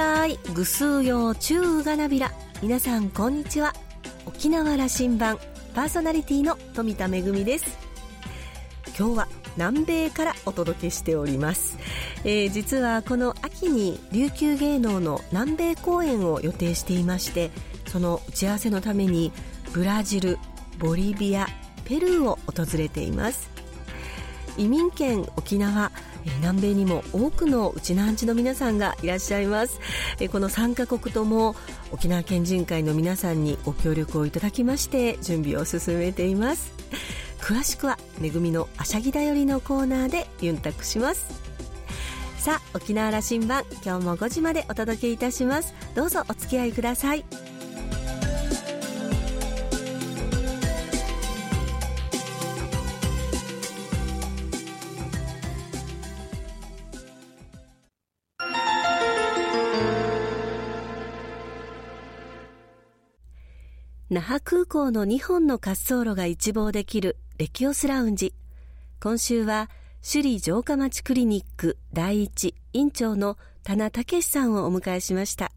たい。ぐすうようちゅうがなびら。皆さんこんにちは。沖縄羅針盤。パーソナリティの富田恵です。今日は南米からお届けしております、えー、実はこの秋に琉球芸能の南米公演を予定していましてその打ち合わせのためにブラジルボリビアペルーを訪れています。移民圏沖縄南米にも多くのうちなんちの皆さんがいらっしゃいます。この3カ国とも沖縄県人会の皆さんにご協力をいただきまして準備を進めています。詳しくは「めぐみのあしゃぎだより」のコーナーでユンタクします。さあ沖縄羅針盤今日も5時までお届けいたします。どうぞお付き合いください。港の2本の滑走路が一望できるレキオスラウンジ。今週は首里城下町クリニック第一院長の田名武さんをお迎えしました。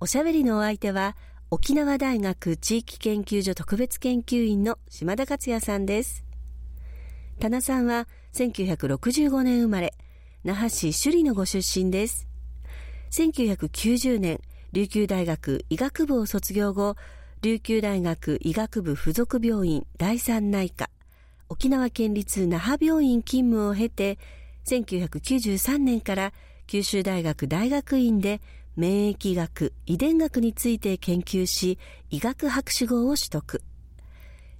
おしゃべりのお相手は沖縄大学地域研究所特別研究員の島田克也さんです。田名さんは1965年生まれ、那覇市首里のご出身です。1990年、琉球大学医学部を卒業後、琉球大学医学部附属病院第三内科、沖縄県立那覇病院勤務を経て、1993年から九州大学大学院で免疫学、遺伝学について研究し、医学博士号を取得。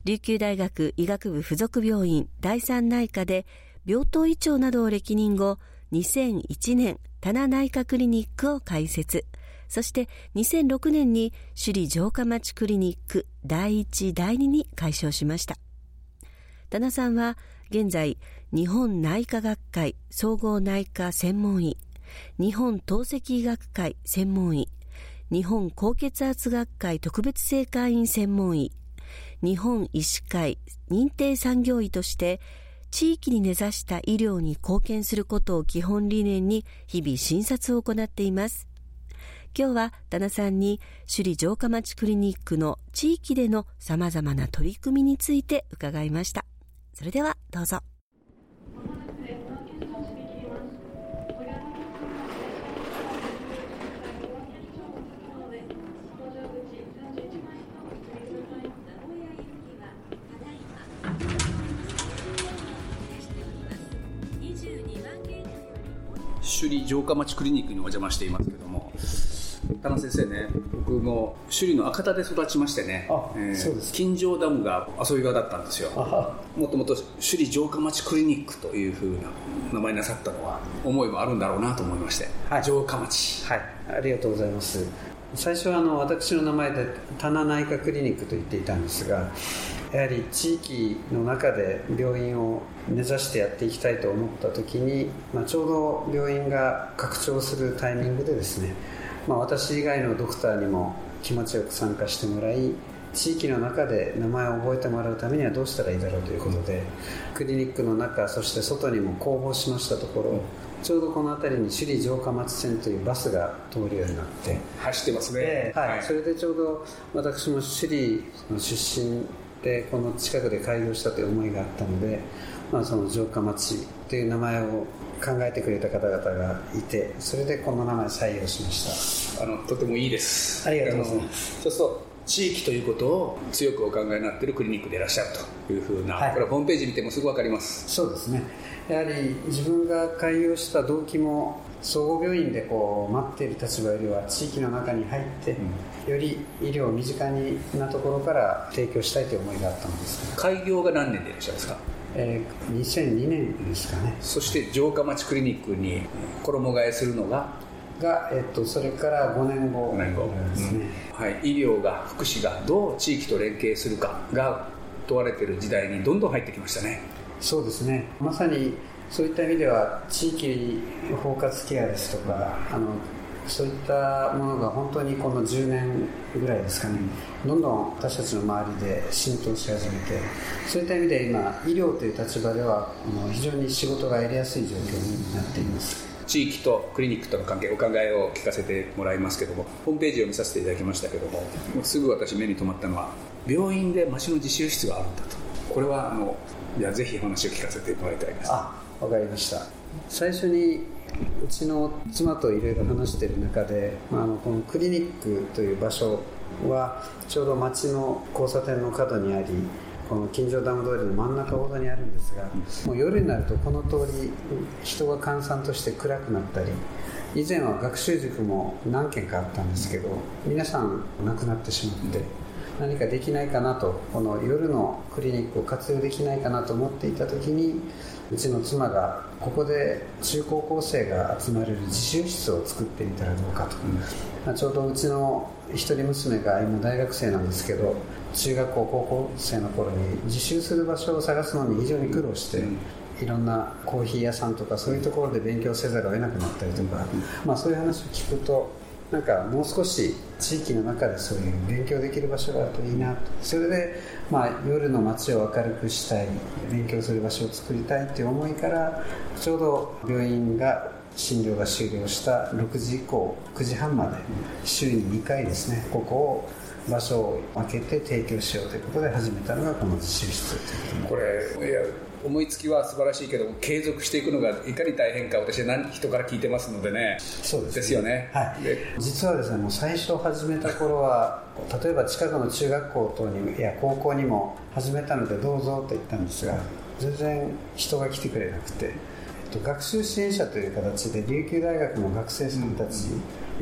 琉球大学医学部附属病院第三内科で病棟医長などを歴任後、2001年、棚内科クリニックを開設。そして2006年に首里城下町クリニック第1、第2に開所しました。田名さんは現在日本内科学会総合内科専門医、日本透析医学会専門医、日本高血圧学会特別正会員専門医、日本医師会認定産業医として地域に根ざした医療に貢献することを基本理念に日々診察を行っています。今日は田名さんに首里城下町クリニックの地域での様々な取り組みについて伺いました。それではどうぞ。首里城下町クリニックにお邪魔していますけども田中先生ね、僕も首里の赤田で育ちましてね、金城ダムが遊び場だったんですよ。もともと首里城下町クリニックというふうな名前なさったのは、思いもあるんだろうなと思いまして、はい、城下町。はい、ありがとうございます。最初はあの私の名前で棚内科クリニックと言っていたんですがやはり地域の中で病院を目指してやっていきたいと思った時に、まあ、ちょうど病院が拡張するタイミングでですねまあ、私以外のドクターにも気持ちよく参加してもらい地域の中で名前を覚えてもらうためにはどうしたらいいだろうということでクリニックの中そして外にも公募しましたところちょうどこの辺りに首里城下町線というバスが通るようになって走ってますね、はい、はい、それでちょうど私も首里の出身でこの近くで開業したという思いがあったので、まあ、その城下町という名前を考えてくれた方々がいてそれでこの名前採用しました。あのとてもいいです。ありがとうございます。そうすると地域ということを強くお考えになっているクリニックでいらっしゃるというふうな、はい、これはホームページ見てもすぐ分かります。そうですね。やはり自分が開業した動機も総合病院でこう待っている立場よりは地域の中に入って、うん、より医療を身近になところから提供したいという思いがあったのです、ね、開業が何年でいらっしゃるんですか？えー、2002年ですかね。そして城下町クリニックに衣替えするのがが、えっと、それから5年後5年後ですね、うん、はい、医療が福祉がどう地域と連携するかが問われている時代にどんどん入ってきましたね。そうですね。まさにそういった意味では地域包括ケアですとかあのそういったものが本当にこの10年ぐらいですかね。どんどん私たちの周りで浸透し始めてそういった意味で今医療という立場では非常に仕事がやりやすい状況になっています。地域とクリニックとの関係お考えを聞かせてもらいますけどもホームページを見させていただきましたけどもすぐ私目に留まったのは病院で町の自習室があるんだと。これはあのいやぜひお話を聞かせてもらいたいです。あわかりました。最初にうちの妻といろいろ話している中で、まあ、あのこのクリニックという場所はちょうど町の交差点の角にありこの金城ダム通りの真ん中ほどにあるんですがもう夜になるとこの通り人が閑散として暗くなったり以前は学習塾も何軒かあったんですけど皆さん亡くなってしまって何かできないかなとこの夜のクリニックを活用できないかなと思っていた時にうちの妻がここで中高校生が集まれる自習室を作ってみたらどうかと、まあ、ちょうどうちの一人娘が今大学生なんですけど中学校高校生の頃に自習する場所を探すのに非常に苦労して、いろんなコーヒー屋さんとかそういうところで勉強せざるを得なくなったりとか、まあ、そういう話を聞くとなんかもう少し地域の中でそういう勉強できる場所があるといいなと。それで、まあ、夜の街を明るくしたい勉強する場所を作りたいという思いからちょうど病院が診療が終了した6時以降9時半まで週に2回ですねここを場所を分けて提供しようということで始めたのがこの自習室これいや思いつきは素晴らしいけど継続していくのがいかに大変か私は何人から聞いてますのでね。そうです、ね、ですよね、はい、実はですねもう最初始めた頃は例えば近くの中学校等にいや高校にも始めたのでどうぞと言ったんですが全然人が来てくれなくて学習支援者という形で琉球大学の学生さんたち、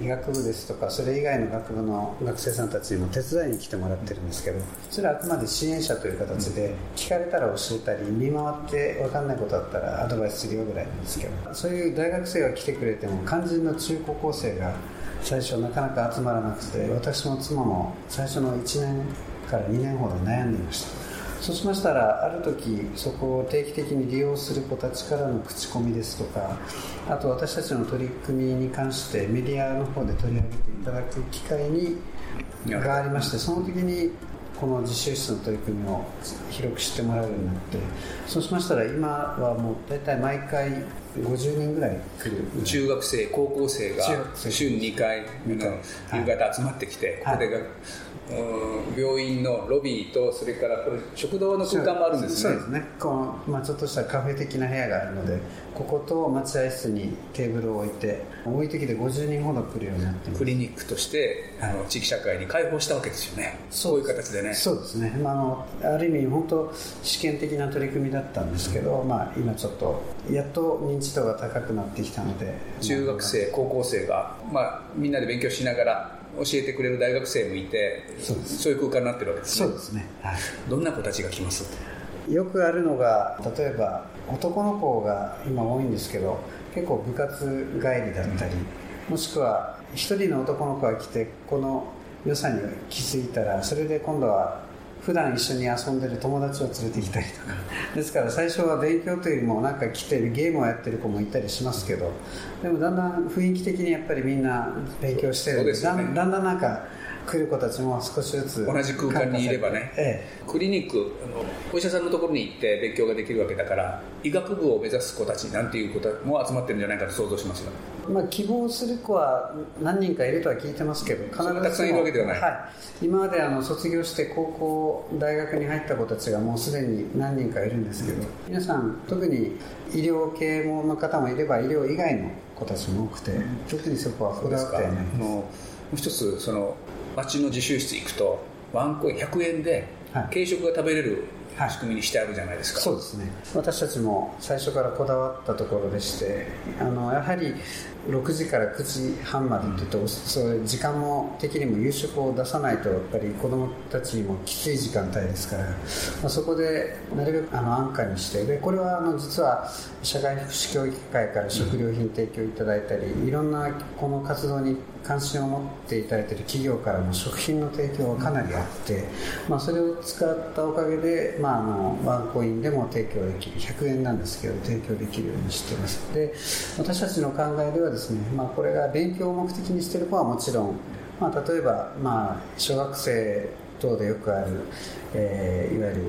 医学部ですとかそれ以外の学部の学生さんたちにも手伝いに来てもらってるんですけどそれはあくまで支援者という形で聞かれたら教えたり見回って分かんないことあったらアドバイスするよぐらいなんですけどそういう大学生が来てくれても肝心の中高校生が最初なかなか集まらなくて私も妻も最初の1年から2年ほど悩んでいました。そうしましたらある時そこを定期的に利用する子たちからの口コミですとかあと私たちの取り組みに関してメディアの方で取り上げていただく機会にがありましてその時にこの実習室の取り組みを広く知ってもらうようになってそうしましたら今はもう大体毎回50人ぐらい来る。中学生高校生が週に2回夕方集まってきて、はい、ここで病院のロビーとそれからこれ食堂の空間もあるんですね。そうですね。この、まあ、ちょっとしたカフェ的な部屋があるのでここと待合室にテーブルを置いて多い時で50人ほど来るようになってクリニックとして、はい、あの地域社会に開放したわけですよね。そういう形でね。そうですね、まあ、あのある意味本当試験的な取り組みだったんですけど、まあ、今ちょっとやっと認知度が高くなってきたので。中学生高校生が、まあ、みんなで勉強しながら教えてくれる大学生もいてそうそういう空間になってるわけですね。そうですね、はい、どんな子たちが来ます？よくあるのが例えば男の子が今多いんですけど結構部活帰りだったり、もしくは一人の男の子が来てこの良さに気づいたらそれで今度は普段一緒に遊んでる友達を連れてきたりとか。ですから最初は勉強というよりもなんか来てるゲームをやってる子もいたりしますけど。でもだんだん雰囲気的にやっぱりみんな勉強してるんで、ね、だんだんなんか来る子たちも少しずつ同じ空間にいればね、ええ、クリニックお医者さんのところに行って勉強ができるわけだから医学部を目指す子たちなんていう子も集まってるんじゃないかと想像しますよ、まあ、希望する子は何人かいるとは聞いてますけど必ずたくさんいるわけではない、はい、今まであの卒業して高校大学に入った子たちがもうすでに何人かいるんですけど、皆さん特に医療系の方もいれば医療以外の子たちも多くて、特にそこはこだわってもう一つその町の自習室行くとワンコイン100円で軽食が食べれる仕組みにしてあるじゃないですか、はい、そうですね。私たちも最初からこだわったところでしてあのやはり6時から9時半までというと、そういう時間も的にも夕食を出さないとやっぱり子どもたちにもきつい時間帯ですから、まあ、そこでなるべくあの安価にしてでこれはあの実は社会福祉協議会から食料品提供いただいたり、いろんなこの活動に関心を持っていただいている企業からも食品の提供がかなりあって、まあ、それを使ったおかげで、まあ、あのワンコインでも提供できる。100円なんですけど提供できるようにしてます。で私たちの考えではですね、まあ、これが勉強を目的にしてる子はもちろん、まあ、例えば、まあ、小学生等でよくある、えー、いわゆる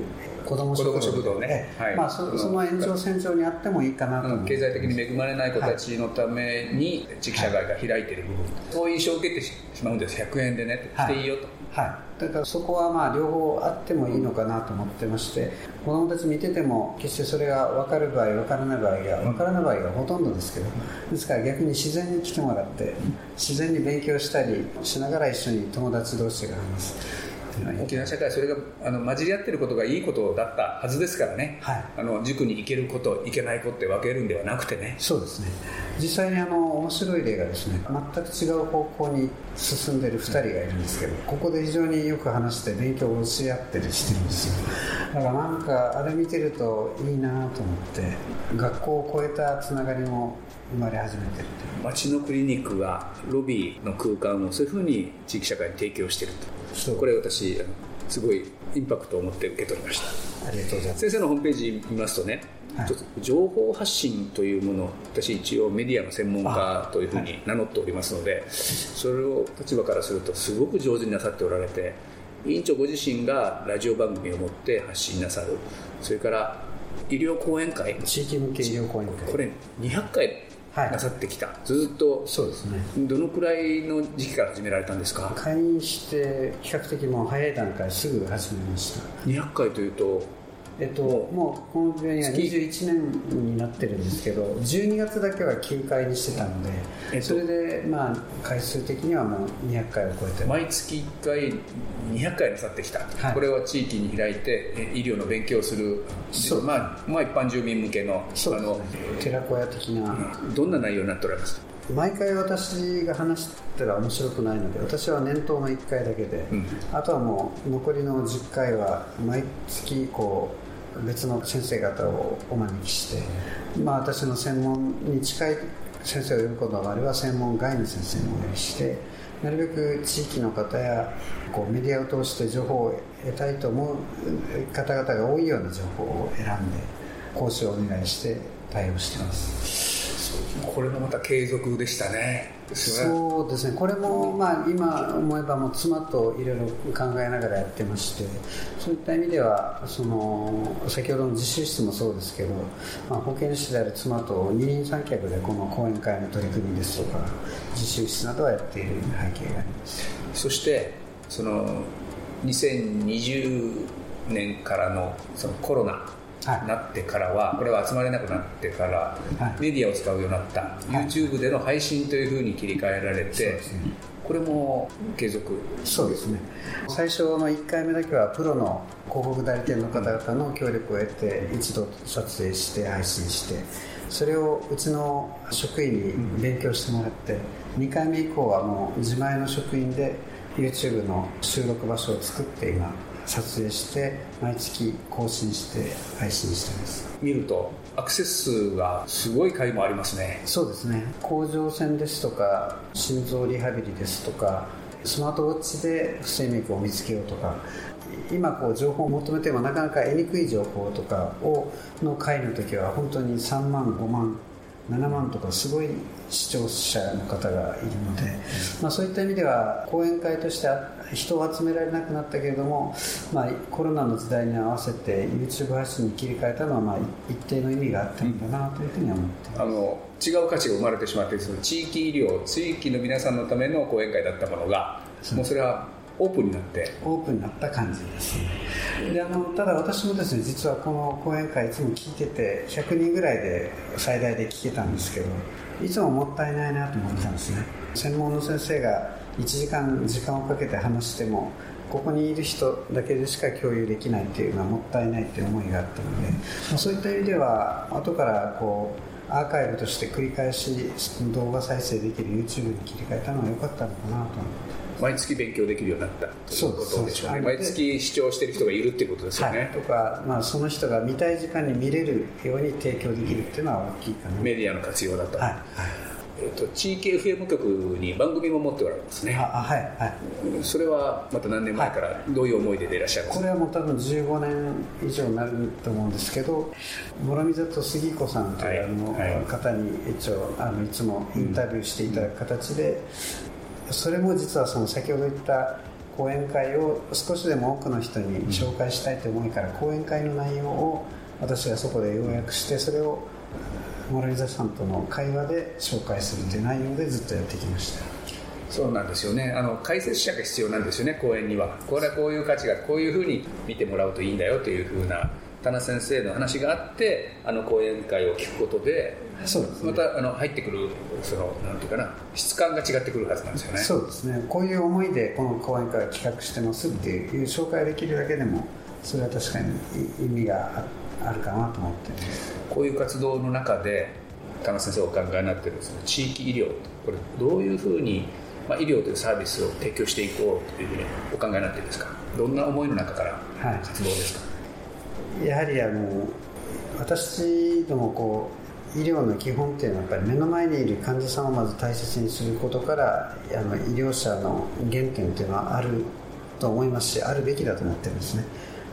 子ども食堂ね、はい。まあそ、その延長線上にあってもいいかなと、うん、経済的に恵まれない子たちのために地域社会が開いている部分、はい、そういう印象を受けてしまうんです100円でね。来ていいよと、はい、だからそこはまあ両方あってもいいのかなと思ってまして子どもたち見てても決してそれが分かる場合分からない場合が分からない場合がほとんどですけどですから逆に自然に来てもらって自然に勉強したりしながら一緒に友達同士が話す沖縄社会それがあの混じり合ってることがいいことだったはずですからね、はい、あの塾に行けること行けない子って分けるんではなくてね。そうですね。実際にあの面白い例がですね全く違う方向に進んでる2人がいるんですけどここで非常によく話して勉強を教え合ってるしてるんですよ。だからなんかあれ見てるといいなと思って学校を超えたつながりも生まれ始めてる町のクリニックがロビーの空間をそういうふうに地域社会に提供してると。これ私すごいインパクトを持って受け取りました。ありがとうございます。先生のホームページ見ますとね、はい、情報発信というもの私一応メディアの専門家というふうに名乗っておりますので、はい、それを立場からするとすごく上手になさっておられて委員長ご自身がラジオ番組を持って発信なさる。それから医療講演会。地域向け医療講演会。これ200回なさってきた、はい、ずっと。そうですね。どのくらいの時期から始められたんですか？会員して比較的もう早い段階すぐ始めました。200回というとえっと、もうこの病院は21年になってるんですけど12月だけは9回にしてたので、えっと、それでまあ回数的にはもう200回を超えて。毎月1回200回なさってきた、はい、これは地域に開いて医療の勉強をする。そう、まあ、まあ一般住民向けのそう、ね、あの寺子屋的な、どんな内容になっておられますか毎回私が話したら面白くないので私は年頭の1回だけで、うん、あとはもう残りの10回は毎月こう別の先生方をお招きして、まあ、私の専門に近い先生を呼ぶことがあれば専門外の先生もお呼びしてなるべく地域の方やこうメディアを通して情報を得たいと思う方々が多いような情報を選んで講師をお願いして対応してます。これもまた継続でしたね。そうですね。これもまあ今思えばもう妻といろいろ考えながらやってましてそういった意味ではその先ほどの自習室もそうですけど、まあ、保健師である妻と二人三脚でこの講演会の取り組みですとか自習室などはやっている背景があります。そしてその2020年からのそのコロナなってからは、これは集まれなくなってから、メディアを使うようになった、YouTube での配信というふうに切り替えられて、これも継続。そうですね。最初の1回目だけはプロの広告代理店の方々の協力を得て一度撮影して配信してそれをうちの職員に勉強してもらって2回目以降はもう自前の職員で YouTube の収録場所を作って今撮影して毎月更新して配信してます。見るとアクセス数がすごい回もありますね。そうですね。甲状腺ですとか心臓リハビリですとかスマートウォッチで不整脈を見つけようとか今こう情報を求めてもなかなか得にくい情報とかをの回の時は本当に3万5万7万とかすごい視聴者の方がいるので、まあ、そういった意味では講演会として人を集められなくなったけれども、まあ、コロナの時代に合わせて YouTube 発信に切り替えたのはまあ一定の意味があったんだなというふうに思ってあの違う価値が生まれてしまってその地域医療地域の皆さんのための講演会だったものがもうそれはオープンになって。オープンになった感じですであのただ私もですね実はこの講演会いつも聞いてて100人ぐらいで最大で聞けたんですけどいつももったいないなと思ってたんですね。専門の先生が1時間時間をかけて話してもここにいる人だけでしか共有できないっていうのはもったいないっていう思いがあったので、ま、そういった意味では後からこうアーカイブとして繰り返し動画再生できる YouTube に切り替えたのは良かったのかなと思って。毎月勉強できるようになった。ということでしょうね毎月視聴している人がいるっていうことですよね、はい、とか、まあ、その人が見たい時間に見れるように提供できるっていうのは大きいかな。メディアの活用だと、はい。はい。えーと、地域 FM 局に番組も持っておられますね。あはい。はい。それはまた何年前からどういう思いでいらっしゃるんですか、これはもう多分15年以上になると思うんですけど諸見里杉子さんというあの方に一応あのいつもインタビューしていただく形で、それも実はその先ほど言った講演会を少しでも多くの人に紹介したいという思いから、講演会の内容を私がそこで要約してそれをモラリザさんとの会話で紹介するという内容でずっとやってきました。そうなんですよね。あの解説者が必要なんですよね講演には。これはこういう価値がこういうふうに見てもらうといいんだよというふうな田先生の話があってあの講演会を聞くことでそうです、ね、またあの入ってくるそのなんていうかな質感が違ってくるはずなんですよね。そうですね。こういう思いでこの講演会を企画してますっていう紹介できるだけでもそれは確かに意味があるかなと思ってこういう活動の中で田中先生お考えになっているその地域医療これどういうふうに、まあ、医療というサービスを提供していこうというふうにお考えになっているんですか？どんな思いの中から活動ですか、はいやはりあの私どもこう医療の基本っていうのはやっぱり目の前にいる患者さんをまず大切にすることからあの医療者の原点っていうのはあると思いますしあるべきだと思ってるんですね。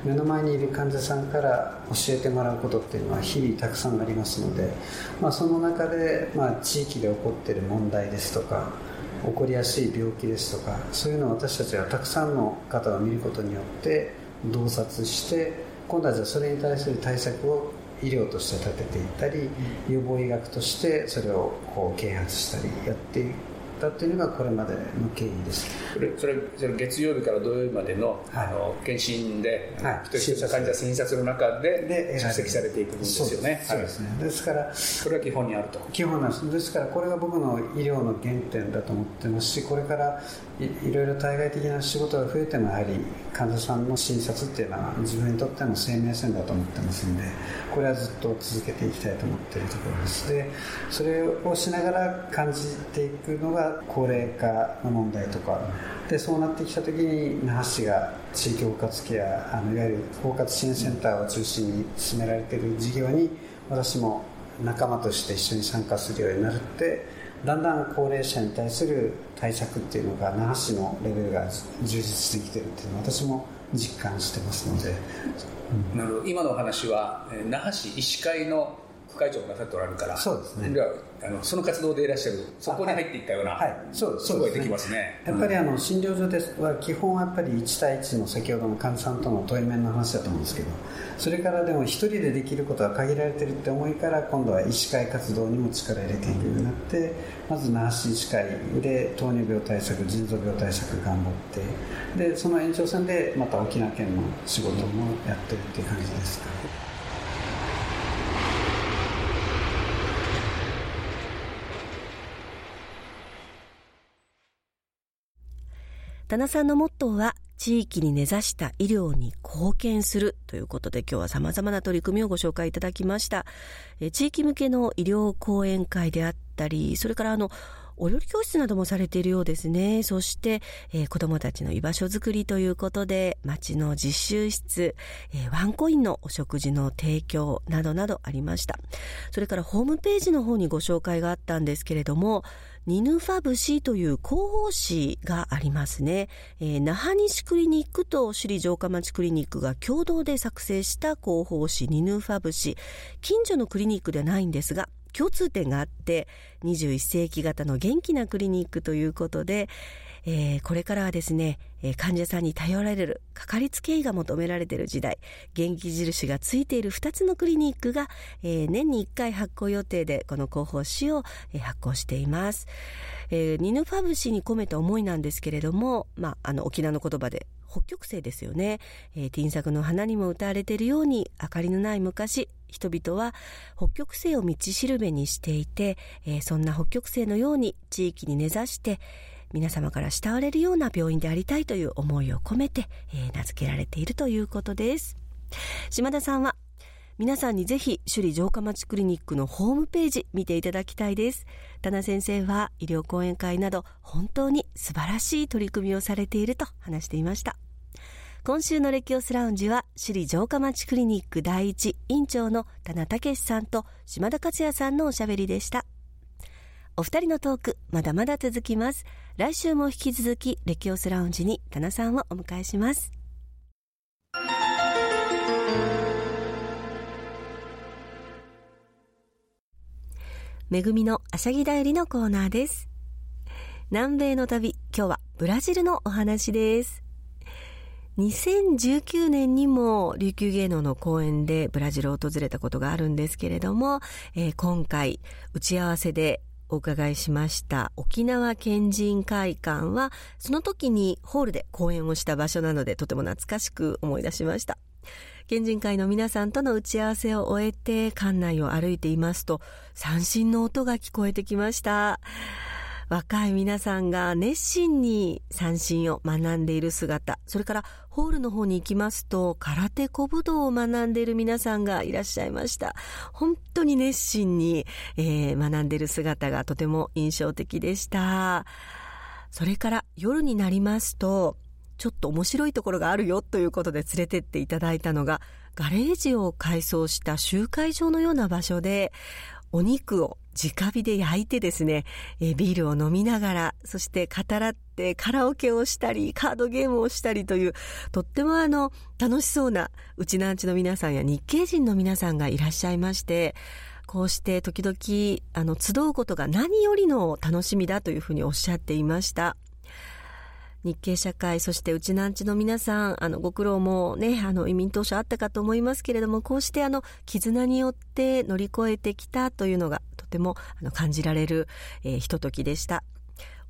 目の前にいる患者さんから教えてもらうことっていうのは日々たくさんありますので、まあ、その中で、まあ、地域で起こってる問題ですとか起こりやすい病気ですとかそういうのを私たちはたくさんの方を見ることによって洞察して今度はじゃあそれに対する対策を医療として立てていったり、予防医学としてそれをこう啓発したりやっていったというのがこれまでの経緯です。それそれそれ月曜日から土曜日までの,、はい、あの検診で、はい、一人一人患者診察の中でで出席されていくんですよね。そうです。ね、ですからこれは基本にあると。基本なんです。ですからこれが僕の医療の原点だと思ってますしこれからいろいろ対外的な仕事が増えてもやはり患者さんの診察っていうのは自分にとっての生命線だと思ってますんでこれはずっと続けていきたいと思っているところです。でそれをしながら感じていくのが高齢化の問題とか。でそうなってきた時に那覇市が地域包括ケアあのいわゆる包括支援センターを中心に進められている事業に私も仲間として一緒に参加するようになるってだんだん高齢者に対する対策っていうのが那覇市のレベルが充実してきてるっていうのは私も実感してますので、うん、なるほど。今のお話は那覇市医師会の副会長がなさっておられるからそうですね。あのその活動でいらっしゃるそこに入っていったような、はい、そうすごいできますね。やっぱりあの診療所ですは基本はやっぱり1対1の先ほどの患者さんとの対面の話だと思うんですけどそれからでも一人でできることは限られてるって思いから今度は医師会活動にも力入れていくようになってまず那覇市医師会で糖尿病対策腎臓病対策頑張ってでその延長線でまた沖縄県の仕事もやってるっていう感じですか。ね田名さんのモットーは地域に根ざした医療に貢献するということで今日は様々な取り組みをご紹介いただきました地域向けの医療講演会であったりそれからあのお料理教室などもされているようですね。そして、えー、子供たちの居場所づくりということで、町の実習室、えー、ワンコインのお食事の提供などなどありました。それからホームページの方にご紹介があったんですけれども、ニヌファブシという広報誌がありますね。えー、那覇西クリニックと首里城下町クリニックが共同で作成した広報誌ニヌファブシ。近所のクリニックではないんですが、共通点があって21世紀型の元気なクリニックということで、えー、これからはですね、えー、患者さんに頼られるかかりつけ医が求められている時代元気印がついている2つのクリニックが、えー、年に1回発行予定でこの広報誌を、え発行しています、えニヌファブ氏に込めた思いなんですけれども、まあ、あの沖縄の言葉で北極星ですよね、えー、ティン作の花にも歌われているように明かりのない昔人々は北極星を道しるべにしていて、えー、そんな北極星のように地域に根ざして皆様から慕われるような病院でありたいという思いを込めて、えー、名付けられているということです。島田さんは皆さんにぜひ首里城下町クリニックのホームページ見ていただきたいです。田名先生は医療講演会など本当に素晴らしい取り組みをされていると話していました。今週のレキオスラウンジは首里城下町クリニック第一院長の田名武さんと島田克也さんのおしゃべりでした。お二人のトークまだまだ続きます。来週も引き続きレキオスラウンジに田名さんをお迎えします。めぐみのあしゃぎだよりのコーナーです。南米の旅今日はブラジルのお話です。2019年にも琉球芸能の公演でブラジルを訪れたことがあるんですけれども、えー、今回打ち合わせでお伺いしました。沖縄県人会館はその時にホールで講演をした場所なのでとても懐かしく思い出しました。県人会の皆さんとの打ち合わせを終えて館内を歩いていますと三振の音が聞こえてきました。若い皆さんが熱心に三振を学んでいる姿、それからホールの方に行きますと、空手小武道を学んでいる皆さんがいらっしゃいました。本当に熱心に、えー、学んでいる姿がとても印象的でした。それから夜になりますと、ちょっと面白いところがあるよということで連れてっていただいたのが、ガレージを改装した集会場のような場所で、お肉を直火で焼いてですね、えビールを飲みながら、そして語らってカラオケをしたり、カードゲームをしたりという、とってもあの、楽しそうな、うちなんちの皆さんや日系人の皆さんがいらっしゃいまして、こうして時々、あの、集うことが何よりの楽しみだというふうにおっしゃっていました。日系社会、そしてうちなんちの皆さん、あの、ご苦労もね、あの、移民当初あったかと思いますけれども、こうしてあの、絆によって乗り越えてきたというのが、とてもあの感じられる、えー、ひとときでした。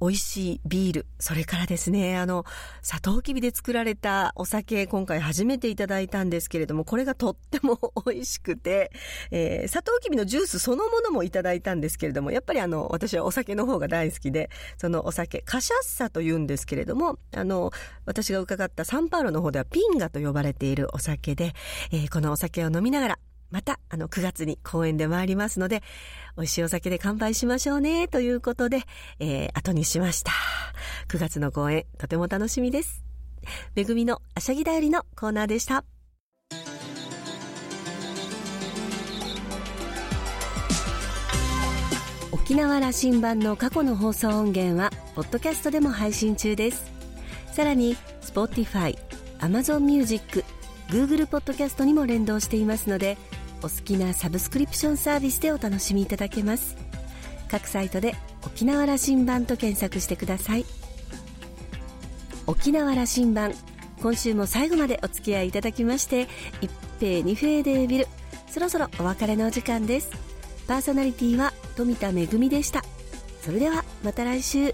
美味しいビール、それからですね、あの、サトウキビで作られたお酒、今回初めていただいたんですけれども、これがとっても 美味しくて、えー、サトウキビのジュースそのものもいただいたんですけれども、やっぱりあの、私はお酒の方が大好きで、そのお酒、カシャッサと言うんですけれども、あの、私が伺ったサンパウロの方ではピンガと呼ばれているお酒で、えー、このお酒を飲みながら、また、あの、9月に公演で参りますので、美味しいお酒で乾杯しましょうね、ということで、えー、後にしました。9月の公演、とても楽しみです。めぐみのあしゃぎだよりのコーナーでした。沖縄羅針盤の過去の放送音源は、ポッドキャストでも配信中です。さらに、Spotify、Amazon Music、Google ポッドキャストにも連動していますので、お好きなサブスクリプションサービスでお楽しみいただけます。各サイトで沖縄羅針盤と検索してください。沖縄羅針盤今週も最後までお付き合いいただきまして一平二平デービルそろそろお別れのお時間です。パーソナリティは富田恵でした。それではまた来週。